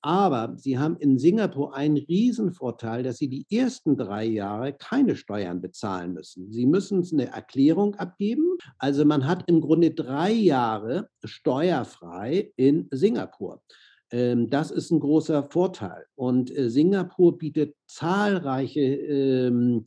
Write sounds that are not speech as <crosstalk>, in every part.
Aber sie haben in Singapur einen Riesenvorteil, dass sie die ersten drei Jahre keine Steuern bezahlen müssen. Sie müssen eine Erklärung abgeben. Also man hat im Grunde drei Jahre steuerfrei in Singapur. Ähm, das ist ein großer Vorteil. Und äh, Singapur bietet zahlreiche ähm,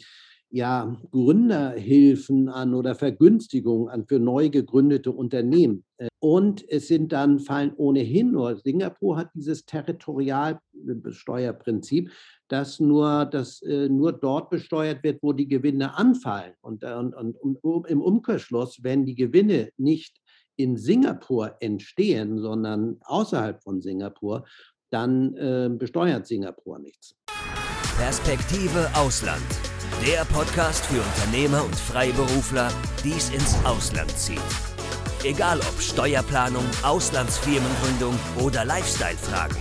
ja, Gründerhilfen an oder Vergünstigungen an für neu gegründete Unternehmen. Äh, und es sind dann, fallen ohnehin nur, Singapur hat dieses Territorialsteuerprinzip, dass nur, dass, äh, nur dort besteuert wird, wo die Gewinne anfallen. Und, äh, und, und, und im Umkehrschluss, wenn die Gewinne nicht in Singapur entstehen, sondern außerhalb von Singapur, dann äh, besteuert Singapur nichts. Perspektive Ausland. Der Podcast für Unternehmer und Freiberufler, die es ins Ausland zieht. Egal ob Steuerplanung, Auslandsfirmengründung oder Lifestyle-Fragen.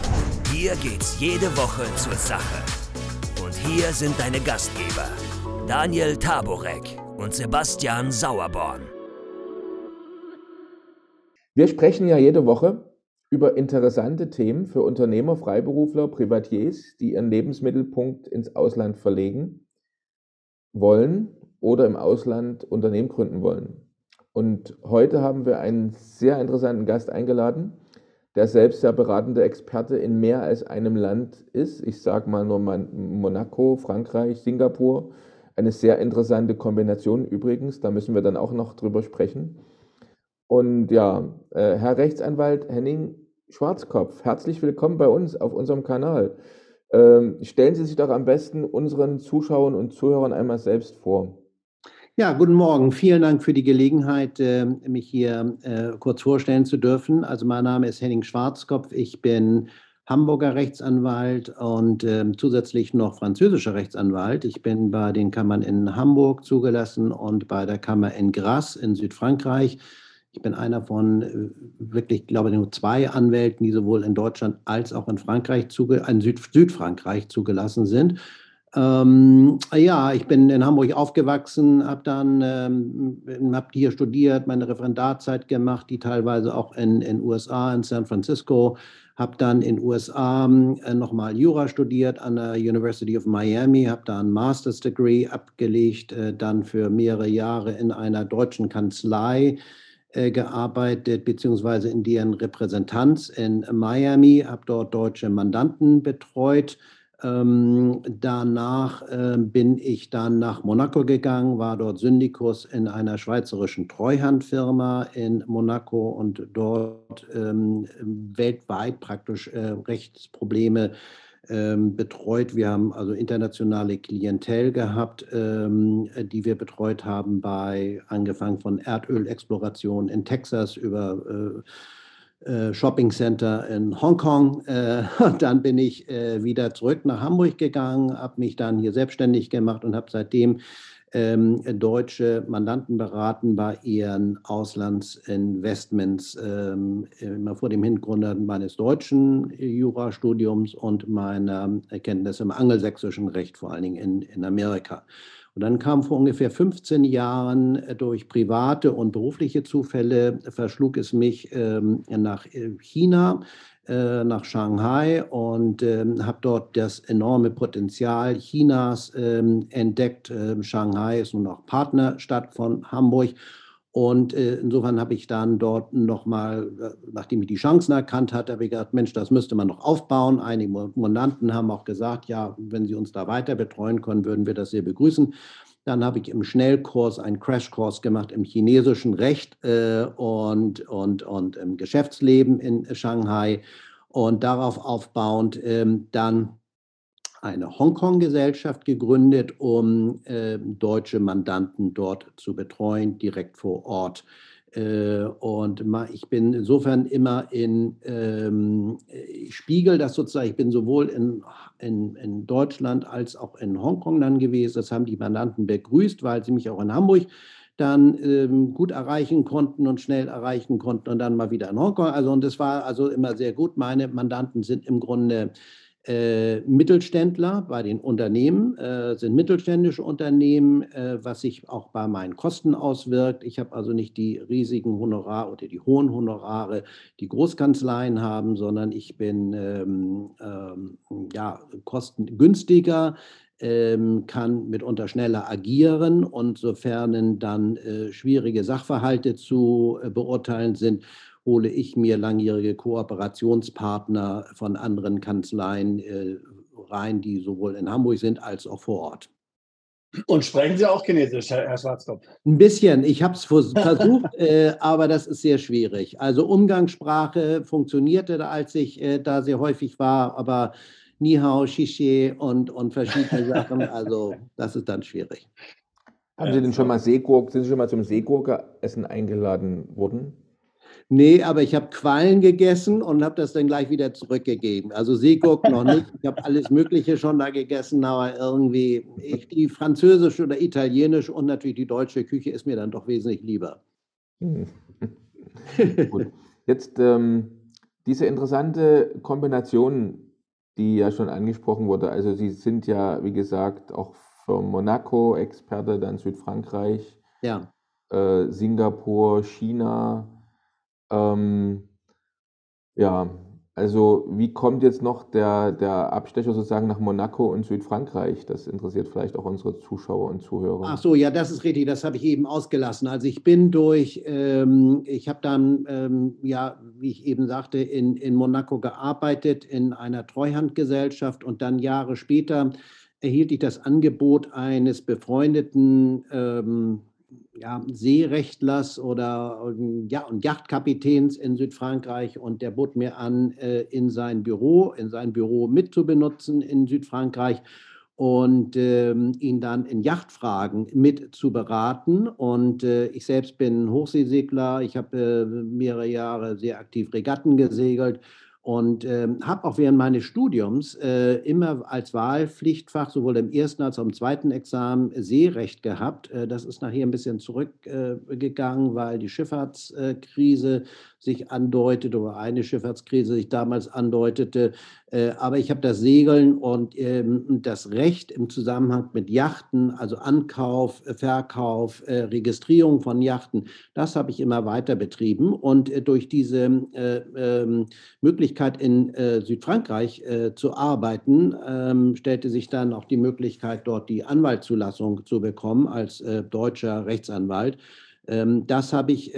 Hier geht's jede Woche zur Sache. Und hier sind deine Gastgeber, Daniel Taborek und Sebastian Sauerborn. Wir sprechen ja jede Woche über interessante Themen für Unternehmer, Freiberufler, Privatiers, die ihren Lebensmittelpunkt ins Ausland verlegen wollen oder im Ausland Unternehmen gründen wollen. Und heute haben wir einen sehr interessanten Gast eingeladen, der selbst der beratende Experte in mehr als einem Land ist. Ich sage mal nur Monaco, Frankreich, Singapur. Eine sehr interessante Kombination übrigens, da müssen wir dann auch noch drüber sprechen. Und ja, äh, Herr Rechtsanwalt Henning Schwarzkopf, herzlich willkommen bei uns auf unserem Kanal. Ähm, stellen Sie sich doch am besten unseren Zuschauern und Zuhörern einmal selbst vor. Ja, guten Morgen. Vielen Dank für die Gelegenheit, äh, mich hier äh, kurz vorstellen zu dürfen. Also mein Name ist Henning Schwarzkopf. Ich bin Hamburger Rechtsanwalt und äh, zusätzlich noch französischer Rechtsanwalt. Ich bin bei den Kammern in Hamburg zugelassen und bei der Kammer in Grasse in Südfrankreich ich bin einer von äh, wirklich, glaube ich, nur zwei Anwälten, die sowohl in Deutschland als auch in Frankreich, in Süd Südfrankreich zugelassen sind. Ähm, ja, ich bin in Hamburg aufgewachsen, habe dann ähm, hab hier studiert, meine Referendarzeit gemacht, die teilweise auch in den USA, in San Francisco, habe dann in den USA äh, nochmal Jura studiert an der University of Miami, habe da ein Master's Degree abgelegt, äh, dann für mehrere Jahre in einer deutschen Kanzlei gearbeitet, beziehungsweise in deren Repräsentanz in Miami, habe dort deutsche Mandanten betreut. Ähm, danach äh, bin ich dann nach Monaco gegangen, war dort Syndikus in einer schweizerischen Treuhandfirma in Monaco und dort ähm, weltweit praktisch äh, Rechtsprobleme ähm, betreut. Wir haben also internationale Klientel gehabt, ähm, die wir betreut haben, bei angefangen von Erdölexploration in Texas über äh, äh, Shopping Center in Hongkong. Äh, <laughs> dann bin ich äh, wieder zurück nach Hamburg gegangen, habe mich dann hier selbstständig gemacht und habe seitdem ähm, deutsche Mandanten beraten bei ihren Auslandsinvestments, ähm, immer vor dem Hintergrund meines deutschen Jurastudiums und meiner Erkenntnisse im angelsächsischen Recht, vor allen Dingen in, in Amerika. Und dann kam vor ungefähr 15 Jahren durch private und berufliche Zufälle, verschlug es mich ähm, nach äh, China äh, nach Shanghai und ähm, habe dort das enorme Potenzial Chinas ähm, entdeckt. Ähm, Shanghai ist nun auch Partnerstadt von Hamburg. Und äh, insofern habe ich dann dort nochmal, äh, nachdem ich die Chancen erkannt hatte, habe ich gedacht, Mensch, das müsste man noch aufbauen. Einige Mandanten haben auch gesagt, ja, wenn Sie uns da weiter betreuen können, würden wir das sehr begrüßen. Dann habe ich im Schnellkurs einen Crashkurs gemacht im chinesischen Recht äh, und, und, und im Geschäftsleben in Shanghai. Und darauf aufbauend ähm, dann eine Hongkong-Gesellschaft gegründet, um äh, deutsche Mandanten dort zu betreuen, direkt vor Ort. Äh, und ich bin insofern immer in, ähm, ich spiegel das sozusagen, ich bin sowohl in, in, in Deutschland als auch in Hongkong dann gewesen. Das haben die Mandanten begrüßt, weil sie mich auch in Hamburg dann ähm, gut erreichen konnten und schnell erreichen konnten und dann mal wieder in Hongkong. Also und das war also immer sehr gut. Meine Mandanten sind im Grunde äh, Mittelständler bei den Unternehmen, äh, sind mittelständische Unternehmen, äh, was sich auch bei meinen Kosten auswirkt. Ich habe also nicht die riesigen Honorare oder die hohen Honorare, die Großkanzleien haben, sondern ich bin ähm, ähm, ja, kostengünstiger, ähm, kann mitunter schneller agieren und sofern dann äh, schwierige Sachverhalte zu äh, beurteilen sind, hole ich mir langjährige Kooperationspartner von anderen Kanzleien äh, rein, die sowohl in Hamburg sind als auch vor Ort. Und sprechen Sie auch Chinesisch, Herr Schwarzkopf? Ein bisschen. Ich habe es versucht, <laughs> äh, aber das ist sehr schwierig. Also Umgangssprache funktionierte, als ich äh, da sehr häufig war, aber Nihao, Shishi und, und verschiedene Sachen, also das ist dann schwierig. Haben Sie denn schon mal Seegurk, sind Sie schon mal zum Seegurke-Essen eingeladen worden? Nee, aber ich habe Quallen gegessen und habe das dann gleich wieder zurückgegeben. Also Seegurken noch nicht. Ich habe alles Mögliche schon da gegessen, aber irgendwie ich, die französische oder italienische und natürlich die deutsche Küche ist mir dann doch wesentlich lieber. Hm. Gut. Jetzt ähm, diese interessante Kombination, die ja schon angesprochen wurde. Also Sie sind ja, wie gesagt, auch für Monaco Experte, dann Südfrankreich, ja. äh, Singapur, China. Ähm, ja, also wie kommt jetzt noch der, der Abstecher sozusagen nach Monaco und Südfrankreich? Das interessiert vielleicht auch unsere Zuschauer und Zuhörer. Ach so, ja, das ist richtig, das habe ich eben ausgelassen. Also ich bin durch, ähm, ich habe dann, ähm, ja, wie ich eben sagte, in, in Monaco gearbeitet, in einer Treuhandgesellschaft und dann Jahre später erhielt ich das Angebot eines befreundeten ähm, ja, Seerechtlers oder ja, und Yachtkapitäns in Südfrankreich und der bot mir an, äh, in sein Büro, in sein Büro mitzubenutzen in Südfrankreich und ähm, ihn dann in Yachtfragen mit zu beraten. Und äh, ich selbst bin Hochseesegler, ich habe äh, mehrere Jahre sehr aktiv Regatten gesegelt und ähm, habe auch während meines Studiums äh, immer als Wahlpflichtfach sowohl im ersten als auch im zweiten Examen Seerecht gehabt. Äh, das ist nachher ein bisschen zurückgegangen, äh, weil die Schifffahrtskrise sich andeutete oder eine Schifffahrtskrise sich damals andeutete. Äh, aber ich habe das Segeln und ähm, das Recht im Zusammenhang mit Yachten, also Ankauf, äh, Verkauf, äh, Registrierung von Yachten, das habe ich immer weiter betrieben. Und durch diese ähm, Möglichkeit in Südfrankreich zu arbeiten, ähm, stellte sich dann auch die Möglichkeit, dort die Anwaltszulassung zu bekommen als deutscher Rechtsanwalt. Das habe ich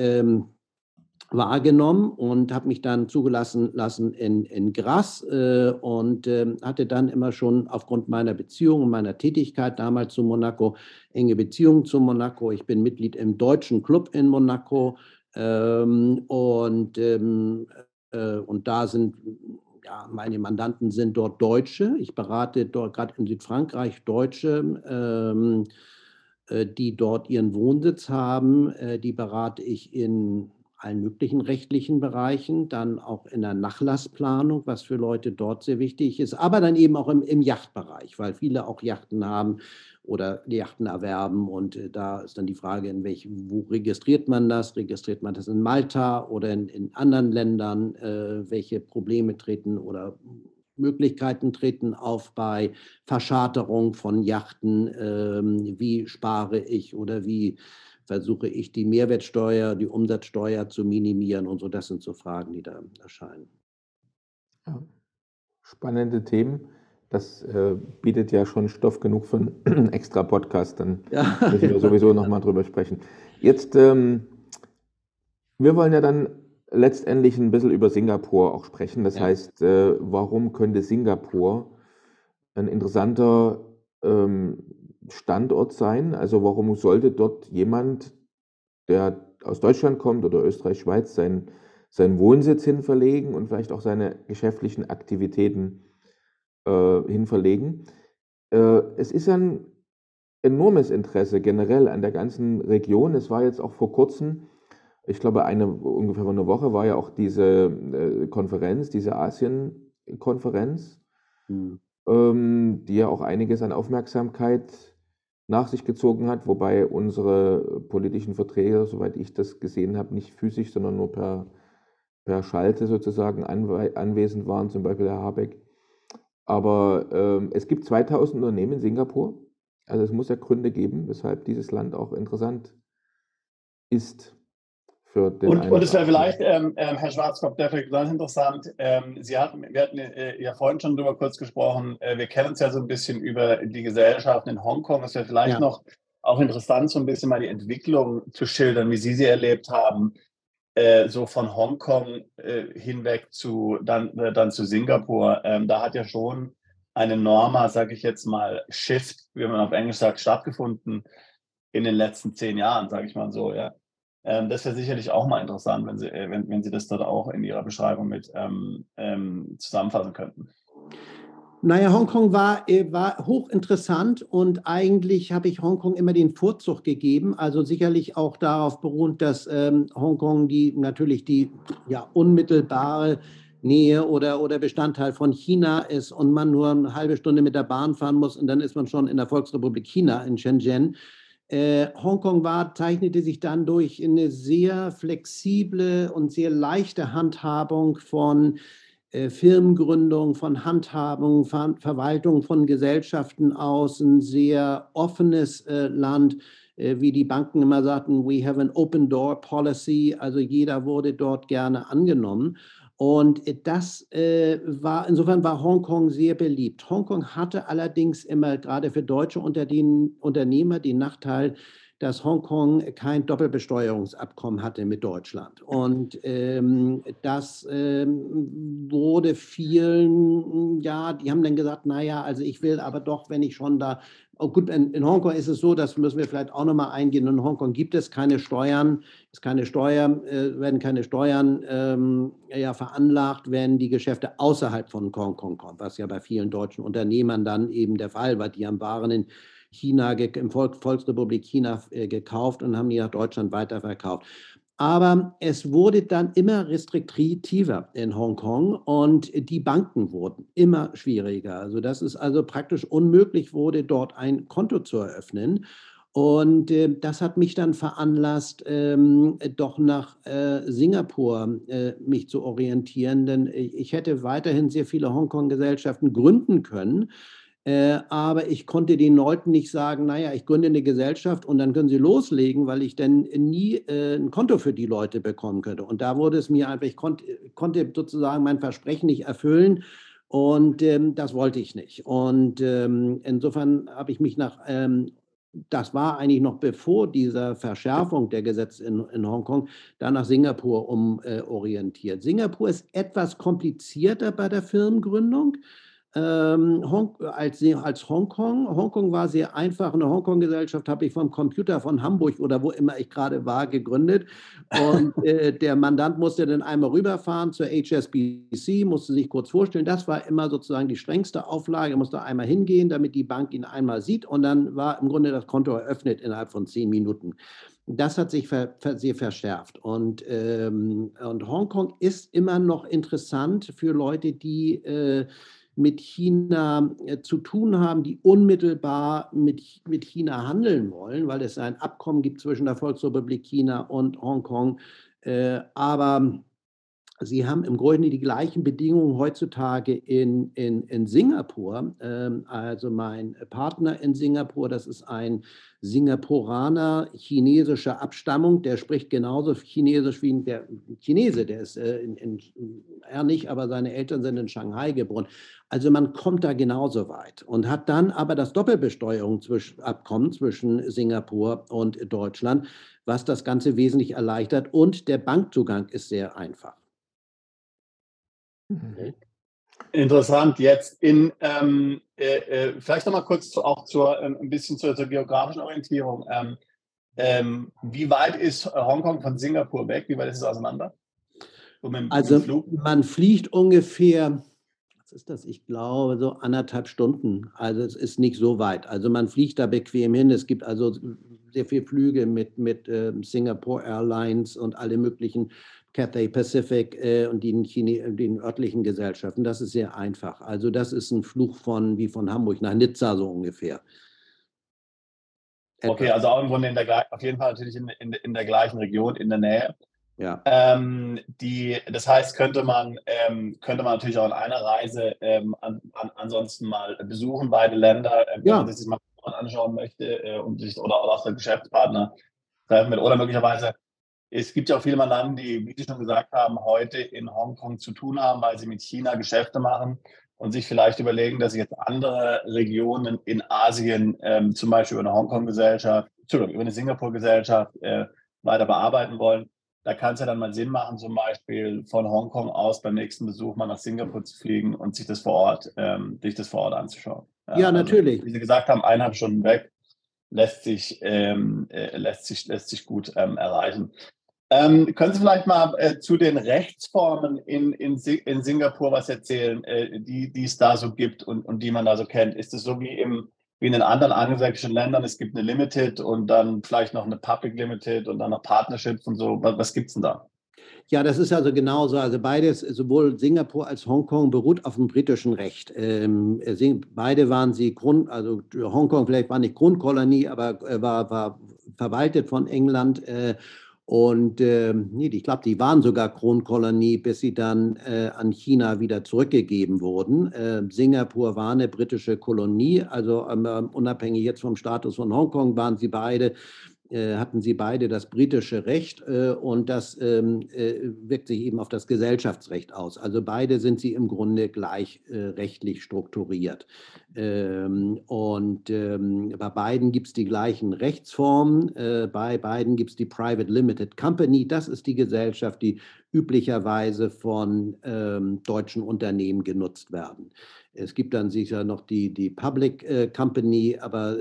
wahrgenommen und habe mich dann zugelassen lassen in, in Gras äh, und äh, hatte dann immer schon aufgrund meiner Beziehung und meiner Tätigkeit damals zu Monaco enge Beziehungen zu Monaco. Ich bin Mitglied im deutschen Club in Monaco ähm, und, ähm, äh, und da sind ja, meine Mandanten sind dort Deutsche. Ich berate dort gerade in Südfrankreich Deutsche. Ähm, äh, die dort ihren Wohnsitz haben, äh, die berate ich in allen möglichen rechtlichen Bereichen, dann auch in der Nachlassplanung, was für Leute dort sehr wichtig ist, aber dann eben auch im, im Yachtbereich, weil viele auch Yachten haben oder Yachten erwerben und äh, da ist dann die Frage, in welch, wo registriert man das? Registriert man das in Malta oder in, in anderen Ländern? Äh, welche Probleme treten oder Möglichkeiten treten auf bei Verscharterung von Yachten? Ähm, wie spare ich oder wie versuche ich die Mehrwertsteuer, die Umsatzsteuer zu minimieren und so. Das sind so Fragen, die da erscheinen. Ja. Spannende Themen. Das äh, bietet ja schon Stoff genug für einen <clears throat> extra Podcast. Dann ja. <laughs> müssen wir sowieso nochmal drüber sprechen. Jetzt, ähm, wir wollen ja dann letztendlich ein bisschen über Singapur auch sprechen. Das ja. heißt, äh, warum könnte Singapur ein interessanter ähm, Standort sein? Also warum sollte dort jemand, der aus Deutschland kommt oder Österreich, Schweiz, seinen, seinen Wohnsitz hinverlegen und vielleicht auch seine geschäftlichen Aktivitäten äh, hinverlegen? Äh, es ist ein enormes Interesse generell an der ganzen Region. Es war jetzt auch vor kurzem, ich glaube eine, ungefähr vor einer Woche war ja auch diese äh, Konferenz, diese Asien-Konferenz, mhm. ähm, die ja auch einiges an Aufmerksamkeit nach sich gezogen hat, wobei unsere politischen Vertreter, soweit ich das gesehen habe, nicht physisch, sondern nur per, per Schalte sozusagen anwesend waren, zum Beispiel Herr Habeck. Aber ähm, es gibt 2000 Unternehmen in Singapur. Also es muss ja Gründe geben, weshalb dieses Land auch interessant ist für den Und, und es wäre vielleicht, ähm, ähm, Herr Schwarzkopf, der vielleicht ganz interessant, ähm, Sie hatten, wir hatten äh, ja vorhin schon darüber kurz gesprochen, äh, wir kennen uns ja so ein bisschen über die Gesellschaften in Hongkong. Es wäre vielleicht ja. noch auch interessant, so ein bisschen mal die Entwicklung zu schildern, wie Sie sie erlebt haben, äh, so von Hongkong äh, hinweg zu dann, äh, dann zu Singapur. Ähm, da hat ja schon ein enormer, sage ich jetzt mal, Shift, wie man auf Englisch sagt, stattgefunden in den letzten zehn Jahren, sage ich mal so. Ja. Ähm, das wäre sicherlich auch mal interessant, wenn Sie, äh, wenn, wenn Sie das dort auch in Ihrer Beschreibung mit ähm, ähm, zusammenfassen könnten. Naja, Hongkong war, äh, war hochinteressant und eigentlich habe ich Hongkong immer den Vorzug gegeben. Also sicherlich auch darauf beruht, dass ähm, Hongkong die natürlich die ja, unmittelbare Nähe oder, oder Bestandteil von China ist und man nur eine halbe Stunde mit der Bahn fahren muss und dann ist man schon in der Volksrepublik China in Shenzhen. Äh, Hongkong war, zeichnete sich dann durch eine sehr flexible und sehr leichte Handhabung von äh, Firmengründung, von Handhabung, Ver Verwaltung von Gesellschaften aus, ein sehr offenes äh, Land, äh, wie die Banken immer sagten, we have an open door policy, also jeder wurde dort gerne angenommen. Und das äh, war, insofern war Hongkong sehr beliebt. Hongkong hatte allerdings immer gerade für deutsche Unternehmer den Nachteil, dass Hongkong kein Doppelbesteuerungsabkommen hatte mit Deutschland. Und ähm, das ähm, wurde vielen, ja, die haben dann gesagt, naja, also ich will aber doch, wenn ich schon da, oh gut, in, in Hongkong ist es so, das müssen wir vielleicht auch nochmal eingehen, in Hongkong gibt es keine Steuern, es keine Steuern, äh, werden keine Steuern ähm, ja, veranlagt, wenn die Geschäfte außerhalb von Hongkong kommen, was ja bei vielen deutschen Unternehmern dann eben der Fall war, die haben Waren in China, im Volk, Volksrepublik China äh, gekauft und haben die nach Deutschland weiterverkauft. Aber es wurde dann immer restriktiver in Hongkong und die Banken wurden immer schwieriger. Also dass es also praktisch unmöglich wurde, dort ein Konto zu eröffnen. Und äh, das hat mich dann veranlasst, ähm, doch nach äh, Singapur äh, mich zu orientieren, denn ich hätte weiterhin sehr viele Hongkong-Gesellschaften gründen können. Äh, aber ich konnte den Leuten nicht sagen, naja, ich gründe eine Gesellschaft und dann können sie loslegen, weil ich dann nie äh, ein Konto für die Leute bekommen könnte. Und da wurde es mir einfach, ich konnt, konnte sozusagen mein Versprechen nicht erfüllen. Und ähm, das wollte ich nicht. Und ähm, insofern habe ich mich nach, ähm, das war eigentlich noch bevor dieser Verschärfung der Gesetze in, in Hongkong, da nach Singapur umorientiert. Äh, Singapur ist etwas komplizierter bei der Firmengründung ähm, Hong, als, als Hongkong. Hongkong war sehr einfach. Eine Hongkong-Gesellschaft habe ich vom Computer von Hamburg oder wo immer ich gerade war gegründet. Und <laughs> äh, der Mandant musste dann einmal rüberfahren zur HSBC, musste sich kurz vorstellen. Das war immer sozusagen die strengste Auflage. Er musste einmal hingehen, damit die Bank ihn einmal sieht. Und dann war im Grunde das Konto eröffnet innerhalb von zehn Minuten. Das hat sich ver, ver, sehr verschärft. Und, ähm, und Hongkong ist immer noch interessant für Leute, die äh, mit China äh, zu tun haben, die unmittelbar mit, mit China handeln wollen, weil es ein Abkommen gibt zwischen der Volksrepublik China und Hongkong. Äh, aber Sie haben im Grunde die gleichen Bedingungen heutzutage in, in, in Singapur. Ähm, also mein Partner in Singapur, das ist ein Singapuraner chinesischer Abstammung, der spricht genauso Chinesisch wie der Chinese, der ist äh, in, in, er nicht, aber seine Eltern sind in Shanghai geboren. Also man kommt da genauso weit und hat dann aber das Doppelbesteuerungsabkommen zwischen Singapur und Deutschland, was das Ganze wesentlich erleichtert und der Bankzugang ist sehr einfach. Mhm. Interessant. Jetzt in ähm, äh, äh, vielleicht noch mal kurz zu, auch zur ähm, ein bisschen zur, zur geografischen Orientierung. Ähm, ähm, wie weit ist Hongkong von Singapur weg? Wie weit ist es auseinander? Mit, also mit man fliegt ungefähr, was ist das? Ich glaube so anderthalb Stunden. Also es ist nicht so weit. Also man fliegt da bequem hin. Es gibt also sehr viele Flüge mit mit äh, Singapore Airlines und alle möglichen Cathay Pacific äh, und den, Chine den örtlichen Gesellschaften. Das ist sehr einfach. Also das ist ein Fluch von wie von Hamburg nach Nizza so ungefähr. Okay, also auch im Grunde in der, auf jeden Fall natürlich in, in, in der gleichen Region, in der Nähe. Ja. Ähm, die, das heißt, könnte man, ähm, könnte man natürlich auch in einer Reise ähm, an, an, ansonsten mal besuchen, beide Länder, äh, wenn ja. man sich das mal anschauen möchte äh, und sich, oder, oder auch der Geschäftspartner treffen will. Oder möglicherweise, es gibt ja auch viele Mandanten, die, wie Sie schon gesagt haben, heute in Hongkong zu tun haben, weil sie mit China Geschäfte machen und sich vielleicht überlegen, dass sie jetzt andere Regionen in Asien, ähm, zum Beispiel über eine Hongkong-Gesellschaft, über eine Singapur-Gesellschaft äh, weiter bearbeiten wollen. Da kann es ja dann mal Sinn machen, zum Beispiel von Hongkong aus beim nächsten Besuch mal nach Singapur zu fliegen und sich das vor Ort, ähm, sich das vor Ort anzuschauen. Ja, ja also, natürlich. Wie Sie gesagt haben, eineinhalb Stunden weg lässt sich, ähm, äh, lässt sich, lässt sich gut ähm, erreichen. Ähm, können Sie vielleicht mal äh, zu den Rechtsformen in, in, in Singapur was erzählen, äh, die, die es da so gibt und, und die man da so kennt? Ist es so wie im wie in den anderen angelsächsischen Ländern, es gibt eine Limited und dann vielleicht noch eine Public Limited und dann noch Partnerships und so. Was, was gibt es denn da? Ja, das ist also genauso. Also beides, sowohl Singapur als Hongkong beruht auf dem britischen Recht. Ähm, beide waren sie Grund, also Hongkong vielleicht war nicht Grundkolonie, aber äh, war, war verwaltet von England. Äh, und äh, nee, ich glaube, die waren sogar Kronkolonie, bis sie dann äh, an China wieder zurückgegeben wurden. Äh, Singapur war eine britische Kolonie, also ähm, unabhängig jetzt vom Status von Hongkong waren sie beide äh, hatten sie beide das britische Recht äh, und das ähm, äh, wirkt sich eben auf das Gesellschaftsrecht aus. Also beide sind sie im Grunde gleich rechtlich strukturiert. Ähm, und ähm, bei beiden gibt es die gleichen Rechtsformen. bei beiden gibt es die Private Limited Company. Das ist die Gesellschaft, die üblicherweise von deutschen Unternehmen genutzt werden. Es gibt dann sicher noch die, die Public Company, aber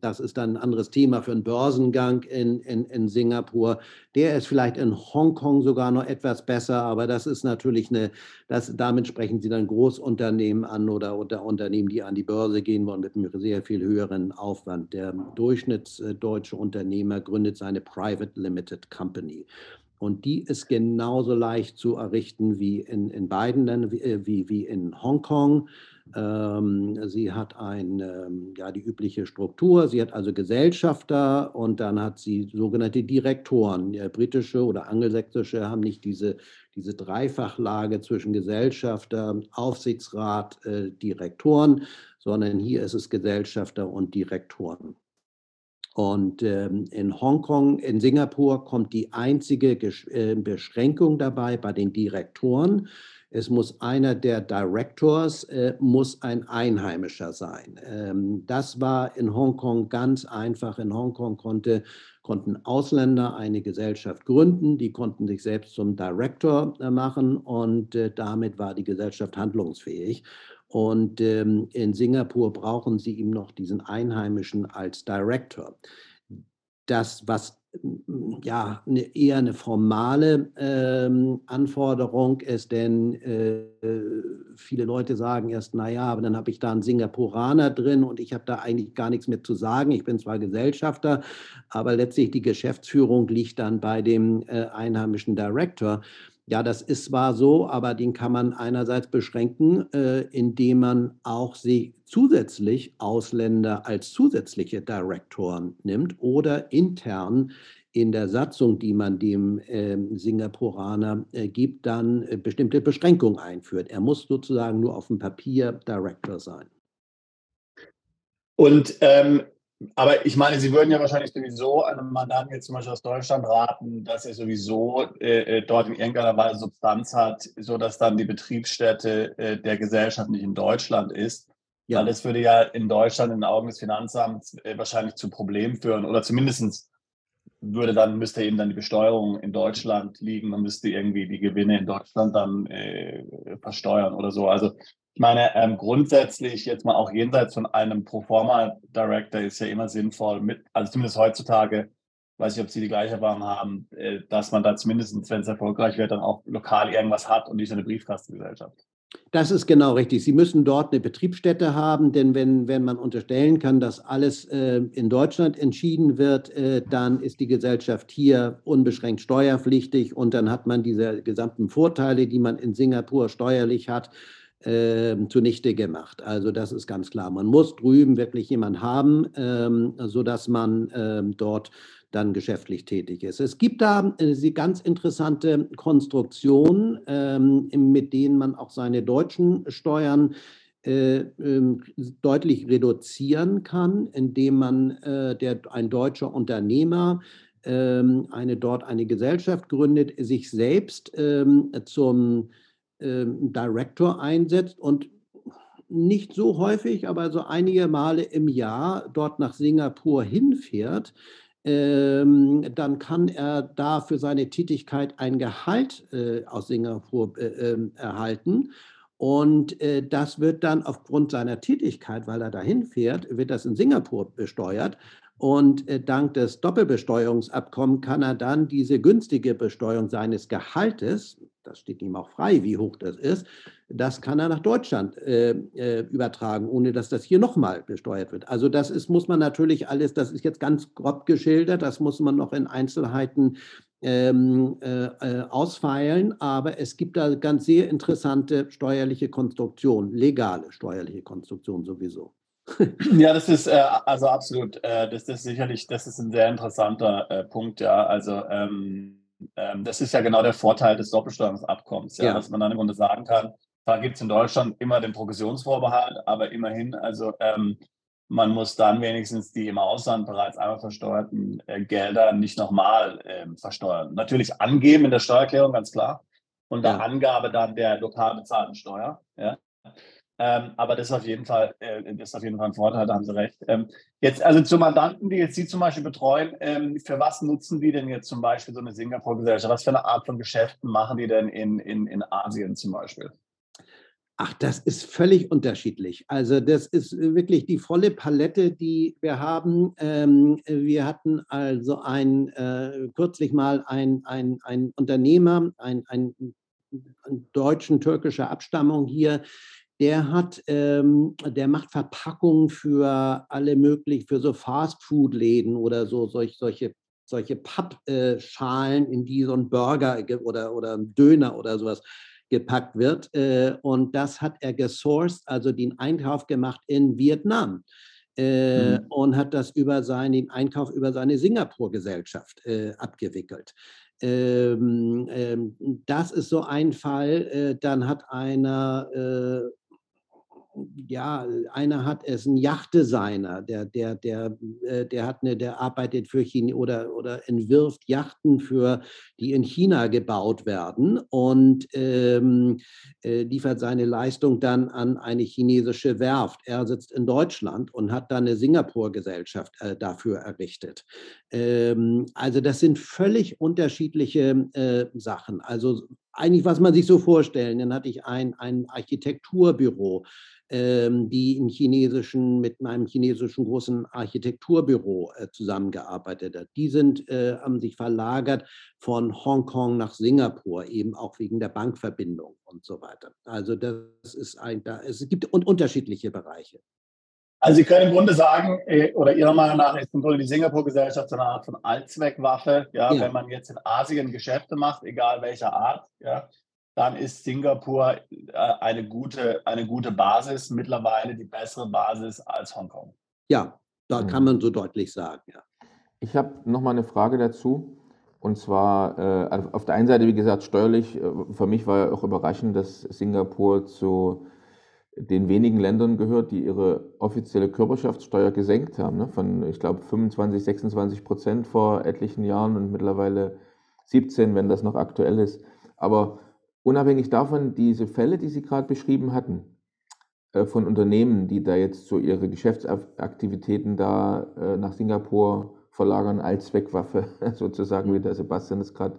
das ist dann ein anderes Thema für einen Börsengang in, in, in Singapur. Der ist vielleicht in Hongkong sogar noch etwas besser, aber das ist natürlich eine, das, damit sprechen Sie dann Großunternehmen an oder, oder Unternehmen, die an die Börse gehen wollen mit einem sehr viel höheren Aufwand. Der durchschnittsdeutsche Unternehmer gründet seine Private Limited Company. Und die ist genauso leicht zu errichten wie in, in beiden Ländern, wie, äh, wie, wie in Hongkong. Ähm, sie hat ein, ähm, ja, die übliche Struktur. Sie hat also Gesellschafter und dann hat sie sogenannte Direktoren. Britische oder angelsächsische haben nicht diese, diese Dreifachlage zwischen Gesellschafter, Aufsichtsrat, äh, Direktoren, sondern hier ist es Gesellschafter und Direktoren. Und ähm, in Hongkong, in Singapur kommt die einzige Gesch äh, Beschränkung dabei bei den Direktoren. Es muss einer der Directors, äh, muss ein Einheimischer sein. Ähm, das war in Hongkong ganz einfach. In Hongkong konnte, konnten Ausländer eine Gesellschaft gründen, die konnten sich selbst zum Director äh, machen und äh, damit war die Gesellschaft handlungsfähig. Und ähm, in Singapur brauchen sie ihm noch diesen Einheimischen als Director. Das, was ja, eine, eher eine formale ähm, Anforderung ist, denn äh, viele Leute sagen erst, naja, aber dann habe ich da einen Singapuraner drin und ich habe da eigentlich gar nichts mehr zu sagen. Ich bin zwar Gesellschafter, aber letztlich die Geschäftsführung liegt dann bei dem äh, einheimischen Director. Ja, das ist zwar so, aber den kann man einerseits beschränken, äh, indem man auch sie zusätzlich Ausländer als zusätzliche Direktoren nimmt oder intern in der Satzung, die man dem äh, Singapuraner äh, gibt, dann äh, bestimmte Beschränkungen einführt. Er muss sozusagen nur auf dem Papier Director sein. Und ähm, aber ich meine, Sie würden ja wahrscheinlich sowieso einem Mandanten jetzt zum Beispiel aus Deutschland raten, dass er sowieso äh, äh, dort in irgendeiner Weise Substanz hat, sodass dann die Betriebsstätte äh, der Gesellschaft nicht in Deutschland ist. Ja. Weil das würde ja in Deutschland in den Augen des Finanzamts äh, wahrscheinlich zu Problemen führen oder zumindest würde dann, müsste eben dann die Besteuerung in Deutschland liegen und müsste irgendwie die Gewinne in Deutschland dann äh, versteuern oder so. Also ich meine, ähm, grundsätzlich jetzt mal auch jenseits von einem Proforma-Director ist ja immer sinnvoll, mit, also zumindest heutzutage, weiß ich, ob Sie die gleiche Erfahrung haben, äh, dass man da zumindest, wenn es erfolgreich wird, dann auch lokal irgendwas hat und nicht so eine Briefkastengesellschaft. Das ist genau richtig. Sie müssen dort eine Betriebsstätte haben, denn wenn, wenn man unterstellen kann, dass alles äh, in Deutschland entschieden wird, äh, dann ist die Gesellschaft hier unbeschränkt steuerpflichtig und dann hat man diese gesamten Vorteile, die man in Singapur steuerlich hat, äh, zunichte gemacht. Also das ist ganz klar. Man muss drüben wirklich jemanden haben, ähm, sodass man ähm, dort dann geschäftlich tätig ist. Es gibt da äh, ganz interessante Konstruktionen, ähm, mit denen man auch seine deutschen Steuern äh, äh, deutlich reduzieren kann, indem man äh, der, ein deutscher Unternehmer ähm, eine dort eine Gesellschaft gründet, sich selbst ähm, zum ähm, Director einsetzt und nicht so häufig, aber so einige Male im Jahr dort nach Singapur hinfährt, ähm, dann kann er da für seine Tätigkeit ein Gehalt äh, aus Singapur äh, äh, erhalten. Und äh, das wird dann aufgrund seiner Tätigkeit, weil er dahin fährt, wird das in Singapur besteuert. Und äh, dank des Doppelbesteuerungsabkommens kann er dann diese günstige Besteuerung seines Gehaltes, das steht ihm auch frei, wie hoch das ist, das kann er nach Deutschland äh, äh, übertragen, ohne dass das hier nochmal besteuert wird. Also das ist, muss man natürlich alles, das ist jetzt ganz grob geschildert, das muss man noch in Einzelheiten ähm, äh, äh ausfeilen, aber es gibt da ganz sehr interessante steuerliche Konstruktionen, legale steuerliche Konstruktionen sowieso. Ja, das ist äh, also absolut, äh, das ist sicherlich, das ist ein sehr interessanter äh, Punkt, ja. Also ähm, ähm, das ist ja genau der Vorteil des Doppelsteuerungsabkommens, ja, ja. dass man dann im Grunde sagen kann, da gibt es in Deutschland immer den Progressionsvorbehalt, aber immerhin, also ähm, man muss dann wenigstens die im Ausland bereits einmal versteuerten äh, Gelder nicht nochmal ähm, versteuern. Natürlich angeben in der Steuererklärung, ganz klar. Und ja. der Angabe dann der lokal bezahlten Steuer. Ja. Ähm, aber das ist auf jeden Fall, äh, das ist auf jeden Fall ein Vorteil, da haben Sie recht. Ähm, jetzt, also zu Mandanten, die jetzt Sie zum Beispiel betreuen, ähm, für was nutzen die denn jetzt zum Beispiel so eine Singapur-Gesellschaft? Was für eine Art von Geschäften machen die denn in, in, in Asien zum Beispiel? Ach, das ist völlig unterschiedlich. Also das ist wirklich die volle Palette, die wir haben. Ähm, wir hatten also ein, äh, kürzlich mal ein, ein, ein Unternehmer, ein, ein deutschen türkischer Abstammung hier, der hat, ähm, der macht Verpackungen für alle möglichen, für so Fastfood-Läden oder so, solch, solche, solche Pappschalen, in die so ein Burger oder, oder ein Döner oder sowas gepackt wird. Äh, und das hat er gesourced, also den Einkauf gemacht in Vietnam. Äh, mhm. Und hat das über seinen Einkauf über seine Singapur-Gesellschaft äh, abgewickelt. Ähm, ähm, das ist so ein Fall. Äh, dann hat einer äh, ja, einer hat es, ein Yachtdesigner, der, der, der, äh, der hat eine, der arbeitet für China oder, oder entwirft Yachten für, die in China gebaut werden und ähm, äh, liefert seine Leistung dann an eine chinesische Werft. Er sitzt in Deutschland und hat dann eine Singapur-Gesellschaft äh, dafür errichtet. Ähm, also das sind völlig unterschiedliche äh, Sachen. Also eigentlich, was man sich so vorstellen. Dann hatte ich ein, ein Architekturbüro, die in chinesischen, mit meinem chinesischen großen Architekturbüro äh, zusammengearbeitet hat. Die sind, äh, haben sich verlagert von Hongkong nach Singapur, eben auch wegen der Bankverbindung und so weiter. Also das ist ein, da, es gibt un unterschiedliche Bereiche. Also Sie können im Grunde sagen, äh, oder Ihrer Meinung nach ist im Grunde die Singapur-Gesellschaft so eine Art von Allzweckwaffe. Ja, ja, Wenn man jetzt in Asien Geschäfte macht, egal welcher Art, ja, dann ist Singapur äh, eine gute, eine gute Basis, mittlerweile die bessere Basis als Hongkong. Ja, da mhm. kann man so deutlich sagen, ja. Ich habe noch mal eine Frage dazu. Und zwar äh, also auf der einen Seite, wie gesagt, steuerlich, äh, für mich war ja auch überraschend, dass Singapur zu den wenigen Ländern gehört, die ihre offizielle Körperschaftssteuer gesenkt haben. Ne? Von, ich glaube, 25, 26 Prozent vor etlichen Jahren und mittlerweile 17, wenn das noch aktuell ist. Aber Unabhängig davon, diese Fälle, die Sie gerade beschrieben hatten, äh, von Unternehmen, die da jetzt so ihre Geschäftsaktivitäten da äh, nach Singapur verlagern als Zweckwaffe, <laughs> sozusagen, wie der Sebastian es gerade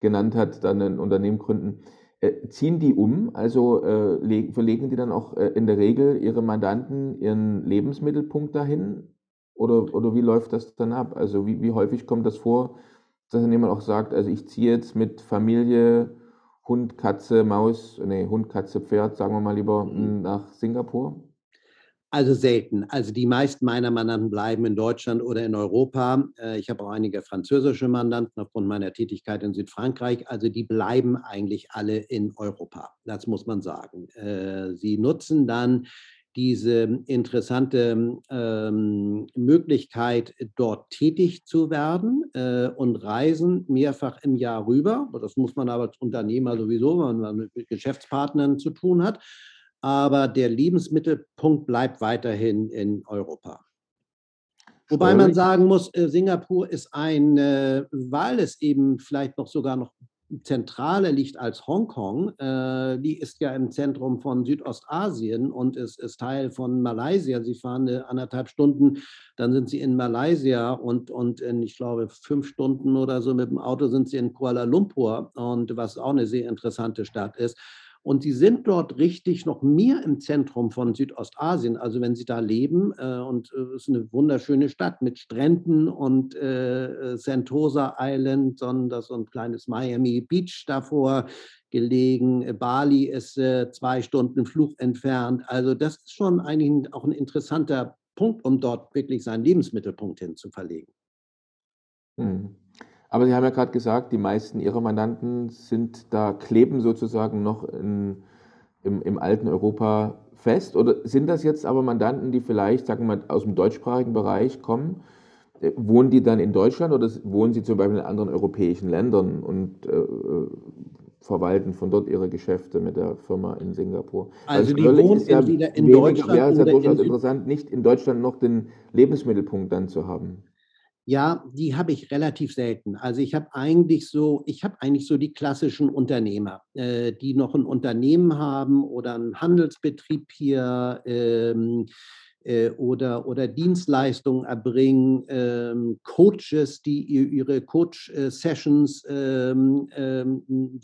genannt hat, dann ein Unternehmen gründen, äh, ziehen die um? Also verlegen die dann auch in der Regel ihre Mandanten ihren Lebensmittelpunkt dahin? Oder, oder wie läuft das dann ab? Also wie, wie häufig kommt das vor, dass dann jemand auch sagt, also ich ziehe jetzt mit Familie Hund, Katze, Maus, nee, Hund, Katze, Pferd, sagen wir mal lieber, mhm. nach Singapur? Also selten. Also die meisten meiner Mandanten bleiben in Deutschland oder in Europa. Äh, ich habe auch einige französische Mandanten aufgrund meiner Tätigkeit in Südfrankreich. Also die bleiben eigentlich alle in Europa. Das muss man sagen. Äh, sie nutzen dann diese interessante ähm, Möglichkeit, dort tätig zu werden äh, und reisen mehrfach im Jahr rüber. Das muss man aber als Unternehmer sowieso, wenn man mit Geschäftspartnern zu tun hat aber der Lebensmittelpunkt bleibt weiterhin in Europa. Wobei man sagen muss, äh, Singapur ist ein, weil es eben vielleicht noch sogar noch zentraler liegt als Hongkong, äh, die ist ja im Zentrum von Südostasien und ist, ist Teil von Malaysia. Sie fahren eine anderthalb Stunden, dann sind sie in Malaysia und, und in, ich glaube, fünf Stunden oder so mit dem Auto sind sie in Kuala Lumpur und was auch eine sehr interessante Stadt ist. Und sie sind dort richtig noch mehr im Zentrum von Südostasien. Also wenn sie da leben, äh, und es äh, ist eine wunderschöne Stadt mit Stränden und äh, Sentosa Island, sondern so ein kleines Miami Beach davor gelegen. Bali ist äh, zwei Stunden Flug entfernt. Also das ist schon eigentlich auch ein interessanter Punkt, um dort wirklich seinen Lebensmittelpunkt hin zu verlegen. Hm. Aber Sie haben ja gerade gesagt, die meisten Ihrer Mandanten sind da, kleben sozusagen noch in, im, im alten Europa fest. Oder sind das jetzt aber Mandanten, die vielleicht, sagen wir mal, aus dem deutschsprachigen Bereich kommen? Äh, wohnen die dann in Deutschland oder wohnen sie zum Beispiel in anderen europäischen Ländern und äh, verwalten von dort ihre Geschäfte mit der Firma in Singapur? Also, also die wohnen ja entweder in Deutschland wäre es ja durchaus interessant, nicht in Deutschland noch den Lebensmittelpunkt dann zu haben. Ja, die habe ich relativ selten. Also ich habe eigentlich so, ich habe eigentlich so die klassischen Unternehmer, äh, die noch ein Unternehmen haben oder einen Handelsbetrieb hier ähm, äh, oder, oder Dienstleistungen erbringen, ähm, Coaches, die ihre Coach-Sessions, ähm, ähm,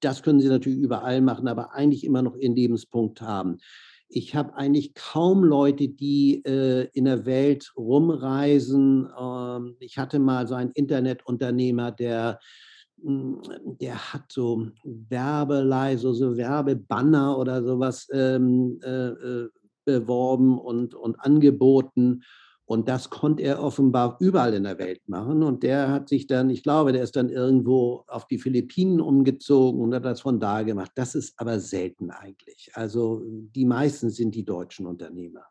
das können sie natürlich überall machen, aber eigentlich immer noch ihren Lebenspunkt haben. Ich habe eigentlich kaum Leute, die äh, in der Welt rumreisen. Ähm, ich hatte mal so einen Internetunternehmer, der, hm, der hat so Werbeleise, so Werbebanner oder sowas ähm, äh, äh, beworben und, und angeboten. Und das konnte er offenbar überall in der Welt machen. Und der hat sich dann, ich glaube, der ist dann irgendwo auf die Philippinen umgezogen und hat das von da gemacht. Das ist aber selten eigentlich. Also die meisten sind die deutschen Unternehmer.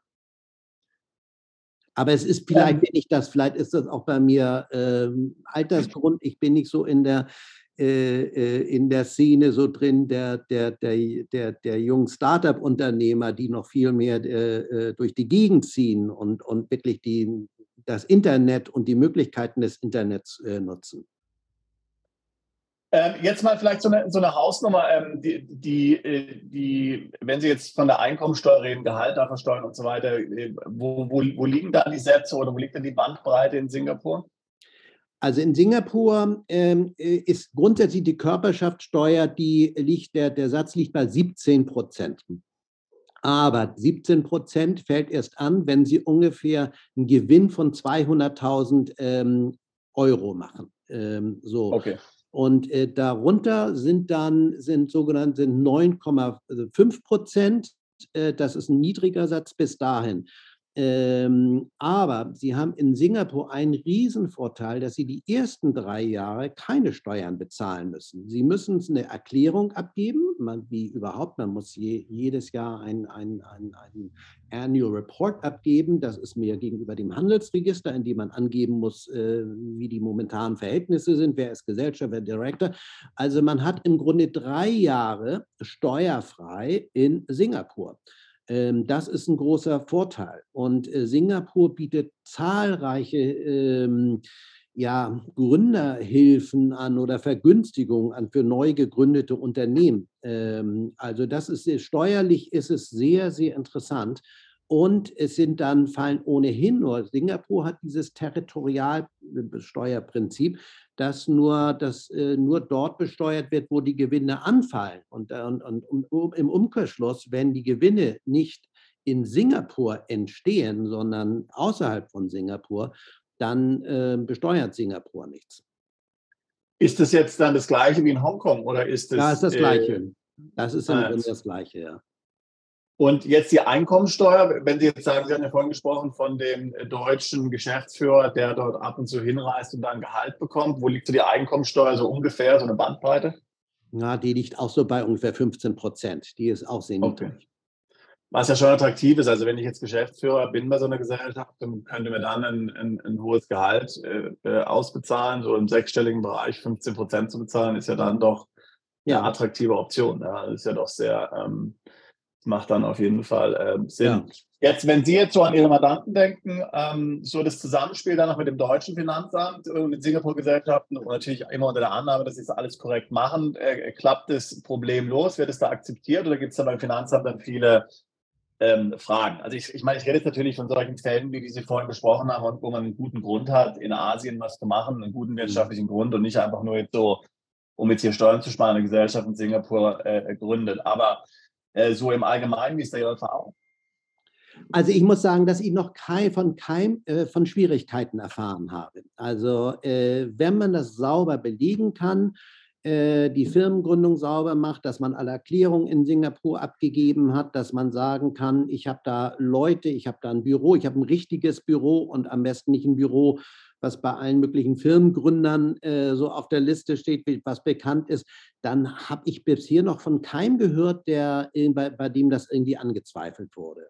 Aber es ist vielleicht, wenn ich das, vielleicht ist das auch bei mir ähm, Altersgrund. Ich bin nicht so in der, in der Szene so drin der, der, der, der, der jungen Start-up-Unternehmer, die noch viel mehr äh, durch die Gegend ziehen und, und wirklich die, das Internet und die Möglichkeiten des Internets nutzen. Ähm, jetzt mal vielleicht so eine, so eine Hausnummer, ähm, die, die, die, wenn Sie jetzt von der Einkommensteuer reden, Gehalt da versteuern und so weiter, wo, wo, wo liegen da die Sätze oder wo liegt denn die Bandbreite in Singapur? Also in Singapur ähm, äh, ist grundsätzlich die Körperschaftssteuer, die liegt, der, der Satz liegt bei 17 Prozent. Aber 17 Prozent fällt erst an, wenn Sie ungefähr einen Gewinn von 200.000 ähm, Euro machen. Ähm, so. Okay. Und äh, darunter sind dann sind sogenannte 9,5 Prozent. Äh, das ist ein niedriger Satz bis dahin. Ähm, aber sie haben in Singapur einen Riesenvorteil, dass sie die ersten drei Jahre keine Steuern bezahlen müssen. Sie müssen eine Erklärung abgeben, man, wie überhaupt, man muss je, jedes Jahr ein, ein, ein, ein Annual Report abgeben. Das ist mir gegenüber dem Handelsregister, in dem man angeben muss, äh, wie die momentanen Verhältnisse sind, wer ist Gesellschaft, wer Director. Also man hat im Grunde drei Jahre steuerfrei in Singapur. Ähm, das ist ein großer Vorteil. Und äh, Singapur bietet zahlreiche ähm, ja, Gründerhilfen an oder Vergünstigungen an für neu gegründete Unternehmen. Ähm, also das ist steuerlich ist es sehr, sehr interessant. Und es sind dann, fallen ohnehin nur, Singapur hat dieses Territorialsteuerprinzip, dass nur, dass, äh, nur dort besteuert wird, wo die Gewinne anfallen. Und, äh, und, und, und im Umkehrschluss, wenn die Gewinne nicht in Singapur entstehen, sondern außerhalb von Singapur, dann äh, besteuert Singapur nichts. Ist das jetzt dann das Gleiche wie in Hongkong oder ist das? Ja, ist das Gleiche. Äh, das ist im Grunde das Gleiche, ja. Und jetzt die Einkommensteuer, wenn Sie jetzt sagen, Sie haben ja vorhin gesprochen von dem deutschen Geschäftsführer, der dort ab und zu hinreist und dann Gehalt bekommt. Wo liegt so die Einkommensteuer so ungefähr, so eine Bandbreite? Na, die liegt auch so bei ungefähr 15 Prozent. Die ist auch sehr niedrig. Okay. Was ja schon attraktiv ist. Also wenn ich jetzt Geschäftsführer bin bei so einer Gesellschaft, dann könnte mir dann ein, ein, ein hohes Gehalt äh, äh ausbezahlen, so im sechsstelligen Bereich 15 Prozent zu bezahlen, ist ja dann doch ja. eine attraktive Option. Ja. Das ist ja doch sehr, ähm, macht dann auf jeden Fall äh, Sinn. Ja. Jetzt, wenn Sie jetzt so an Ihre Mandanten denken, ähm, so das Zusammenspiel dann noch mit dem deutschen Finanzamt und mit Singapur-Gesellschaften und natürlich immer unter der Annahme, dass Sie es alles korrekt machen, äh, klappt das problemlos? Wird es da akzeptiert oder gibt es da beim Finanzamt dann viele ähm, Fragen? Also ich, ich meine, ich rede jetzt natürlich von solchen Fällen, wie die Sie vorhin besprochen haben, wo man einen guten Grund hat, in Asien was zu machen, einen guten wirtschaftlichen Grund und nicht einfach nur jetzt so, um jetzt hier Steuern zu sparen, eine Gesellschaft in Singapur äh, gründet. Aber äh, so im Allgemeinen, wie da Ihre Erfahrung? Also ich muss sagen, dass ich noch kein, von keinem äh, von Schwierigkeiten erfahren habe. Also äh, wenn man das sauber belegen kann, äh, die Firmengründung sauber macht, dass man alle Erklärungen in Singapur abgegeben hat, dass man sagen kann, ich habe da Leute, ich habe da ein Büro, ich habe ein richtiges Büro und am besten nicht ein Büro, was bei allen möglichen Firmengründern äh, so auf der Liste steht, was bekannt ist, dann habe ich bisher noch von keinem gehört, der, bei, bei dem das irgendwie angezweifelt wurde.